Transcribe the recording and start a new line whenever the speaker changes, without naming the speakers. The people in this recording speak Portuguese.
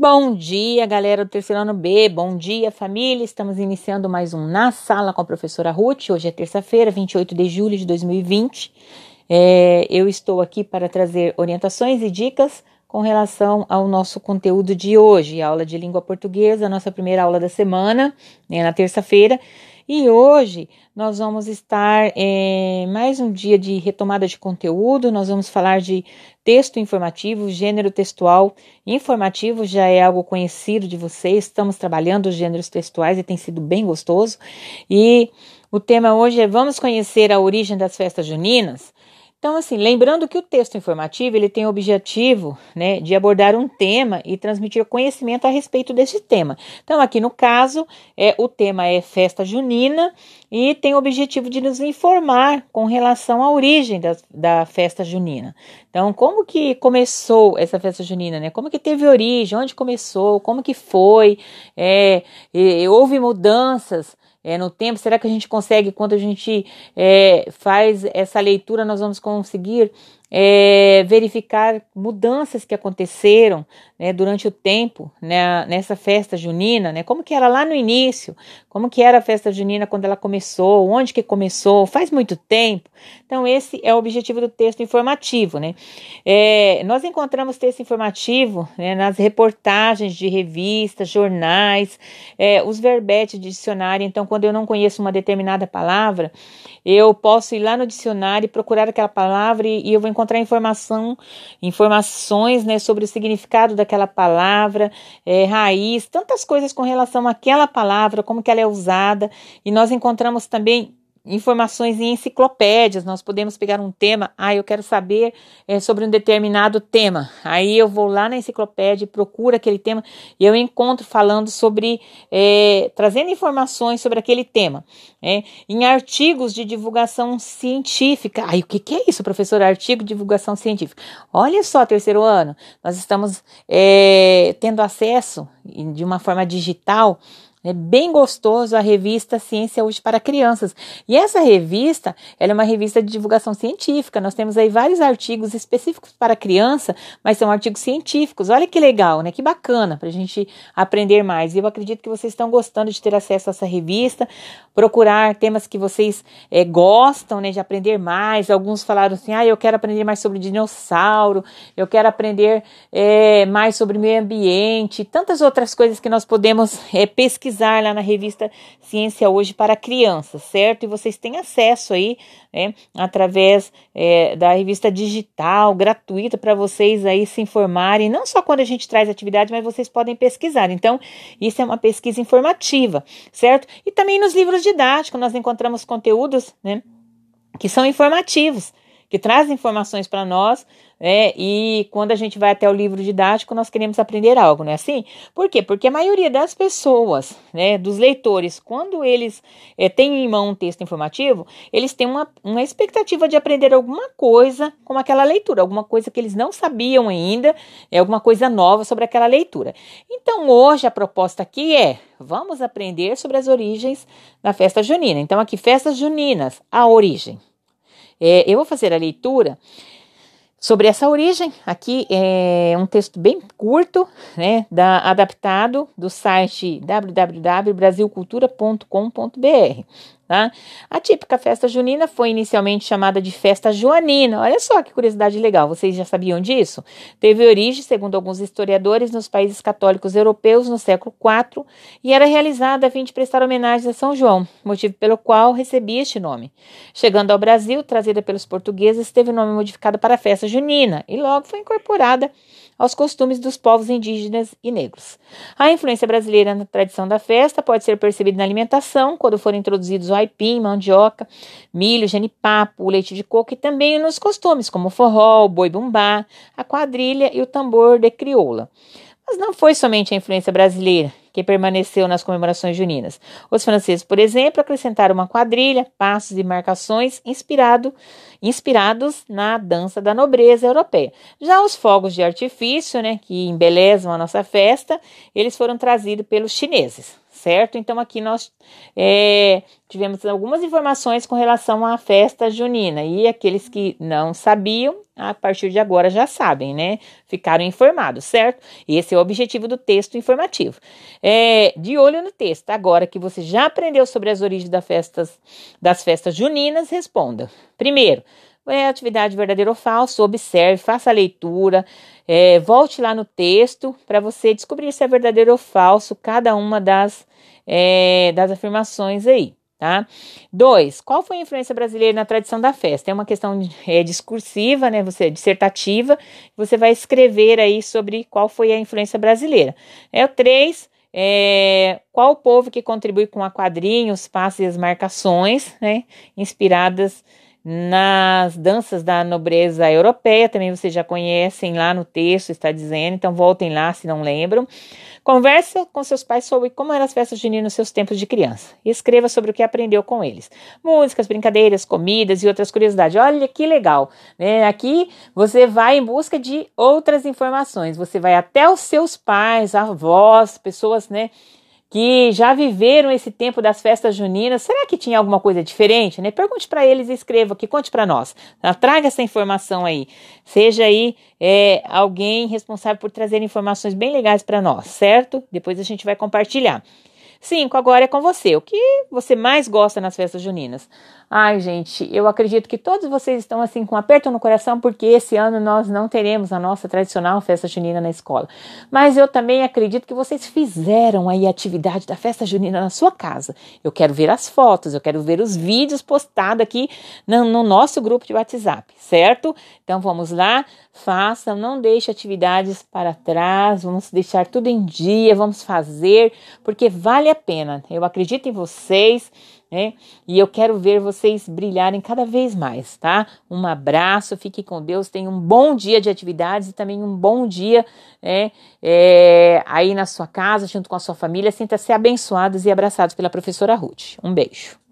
Bom dia, galera do terceiro ano B. Bom dia, família. Estamos iniciando mais um Na Sala com a professora Ruth. Hoje é terça-feira, 28 de julho de 2020. É, eu estou aqui para trazer orientações e dicas com relação ao nosso conteúdo de hoje, aula de língua portuguesa, nossa primeira aula da semana, né, na terça-feira. E hoje nós vamos estar é, mais um dia de retomada de conteúdo. Nós vamos falar de texto informativo, gênero textual informativo, já é algo conhecido de vocês. Estamos trabalhando os gêneros textuais e tem sido bem gostoso. E o tema hoje é Vamos conhecer a origem das festas juninas. Então, assim, lembrando que o texto informativo ele tem o objetivo né, de abordar um tema e transmitir conhecimento a respeito desse tema. Então, aqui no caso, é, o tema é festa junina e tem o objetivo de nos informar com relação à origem da, da festa junina. Então, como que começou essa festa junina, né? Como que teve origem, onde começou, como que foi, é, e, houve mudanças é, no tempo? Será que a gente consegue, quando a gente é, faz essa leitura, nós vamos conseguir é, verificar mudanças que aconteceram né, durante o tempo né, nessa festa junina, né, como que era lá no início, como que era a festa junina quando ela começou, onde que começou, faz muito tempo. Então esse é o objetivo do texto informativo, né? É, nós encontramos texto informativo né, nas reportagens de revistas, jornais, é, os verbetes de dicionário. Então quando eu não conheço uma determinada palavra, eu posso ir lá no dicionário e procurar aquela palavra e, e eu vou encontrar informação, informações né, sobre o significado daquela palavra, é, raiz, tantas coisas com relação àquela palavra, como que ela é usada, e nós encontramos também informações em enciclopédias. Nós podemos pegar um tema, ah, eu quero saber é, sobre um determinado tema. Aí eu vou lá na enciclopédia, procuro aquele tema e eu encontro falando sobre, é, trazendo informações sobre aquele tema. É, em artigos de divulgação científica. Ai, o que, que é isso, professor? Artigo de divulgação científica. Olha só, terceiro ano, nós estamos é, tendo acesso de uma forma digital é bem gostoso a revista Ciência Hoje para Crianças. E essa revista, ela é uma revista de divulgação científica. Nós temos aí vários artigos específicos para criança, mas são artigos científicos. Olha que legal, né? Que bacana para a gente aprender mais. E eu acredito que vocês estão gostando de ter acesso a essa revista, procurar temas que vocês é, gostam, né? De aprender mais. Alguns falaram assim, ah, eu quero aprender mais sobre dinossauro, eu quero aprender é, mais sobre meio ambiente, tantas outras coisas que nós podemos é, pesquisar pesquisar lá na revista Ciência Hoje para Crianças, certo? E vocês têm acesso aí, né, através é, da revista digital, gratuita, para vocês aí se informarem, não só quando a gente traz atividade, mas vocês podem pesquisar. Então, isso é uma pesquisa informativa, certo? E também nos livros didáticos nós encontramos conteúdos, né, que são informativos, que trazem informações para nós né? E quando a gente vai até o livro didático, nós queremos aprender algo, não é assim? Por quê? Porque a maioria das pessoas, né, dos leitores, quando eles é, têm em mão um texto informativo, eles têm uma, uma expectativa de aprender alguma coisa com aquela leitura, alguma coisa que eles não sabiam ainda, é alguma coisa nova sobre aquela leitura. Então, hoje a proposta aqui é: vamos aprender sobre as origens da festa junina. Então, aqui, festas juninas, a origem. É, eu vou fazer a leitura sobre essa origem. Aqui é um texto bem curto, né, da, adaptado do site www.brasilcultura.com.br. Tá? A típica festa junina foi inicialmente chamada de festa joanina. Olha só que curiosidade legal, vocês já sabiam disso? Teve origem, segundo alguns historiadores, nos países católicos europeus no século IV e era realizada a fim de prestar homenagem a São João, motivo pelo qual recebia este nome. Chegando ao Brasil, trazida pelos portugueses, teve o nome modificado para festa junina e logo foi incorporada aos costumes dos povos indígenas e negros. A influência brasileira na tradição da festa pode ser percebida na alimentação, quando foram introduzidos o aipim, mandioca, milho, genipapo, leite de coco e também nos costumes, como o forró, o boi-bumbá, a quadrilha e o tambor de crioula. Mas não foi somente a influência brasileira que permaneceu nas comemorações juninas. Os franceses, por exemplo, acrescentaram uma quadrilha, passos e marcações inspirado, inspirados na dança da nobreza europeia. Já os fogos de artifício, né, que embelezam a nossa festa, eles foram trazidos pelos chineses certo? Então aqui nós é, tivemos algumas informações com relação à festa junina e aqueles que não sabiam, a partir de agora já sabem, né? Ficaram informados, certo? Esse é o objetivo do texto informativo. É, de olho no texto, agora que você já aprendeu sobre as origens das festas, das festas juninas, responda. Primeiro, é atividade verdadeiro ou falso, observe, faça a leitura, é, volte lá no texto para você descobrir se é verdadeiro ou falso cada uma das, é, das afirmações aí. Tá? Dois, qual foi a influência brasileira na tradição da festa? É uma questão é, discursiva, né? Você dissertativa. Você vai escrever aí sobre qual foi a influência brasileira. É o três, é, qual o povo que contribui com a quadrinhos, passos e as marcações, né? Inspiradas nas danças da nobreza europeia, também vocês já conhecem lá no texto, está dizendo, então voltem lá se não lembram. Converse com seus pais sobre como eram as festas juninas nos seus tempos de criança. E escreva sobre o que aprendeu com eles. Músicas, brincadeiras, comidas e outras curiosidades. Olha que legal. Né? Aqui você vai em busca de outras informações. Você vai até os seus pais, avós, pessoas, né? Que já viveram esse tempo das festas juninas, será que tinha alguma coisa diferente? Né? Pergunte para eles e escreva aqui, conte para nós. Tá? Traga essa informação aí. Seja aí é, alguém responsável por trazer informações bem legais para nós, certo? Depois a gente vai compartilhar. Cinco, agora é com você. O que você mais gosta nas festas juninas? Ai, gente, eu acredito que todos vocês estão assim com um aperto no coração porque esse ano nós não teremos a nossa tradicional festa junina na escola. Mas eu também acredito que vocês fizeram aí a atividade da festa junina na sua casa. Eu quero ver as fotos, eu quero ver os vídeos postados aqui no, no nosso grupo de WhatsApp, certo? Então vamos lá, façam, não deixe atividades para trás, vamos deixar tudo em dia, vamos fazer, porque a pena. Eu acredito em vocês, né? E eu quero ver vocês brilharem cada vez mais, tá? Um abraço, fique com Deus, tenha um bom dia de atividades e também um bom dia né, é, aí na sua casa, junto com a sua família. Sinta-se abençoados e abraçados pela professora Ruth. Um beijo.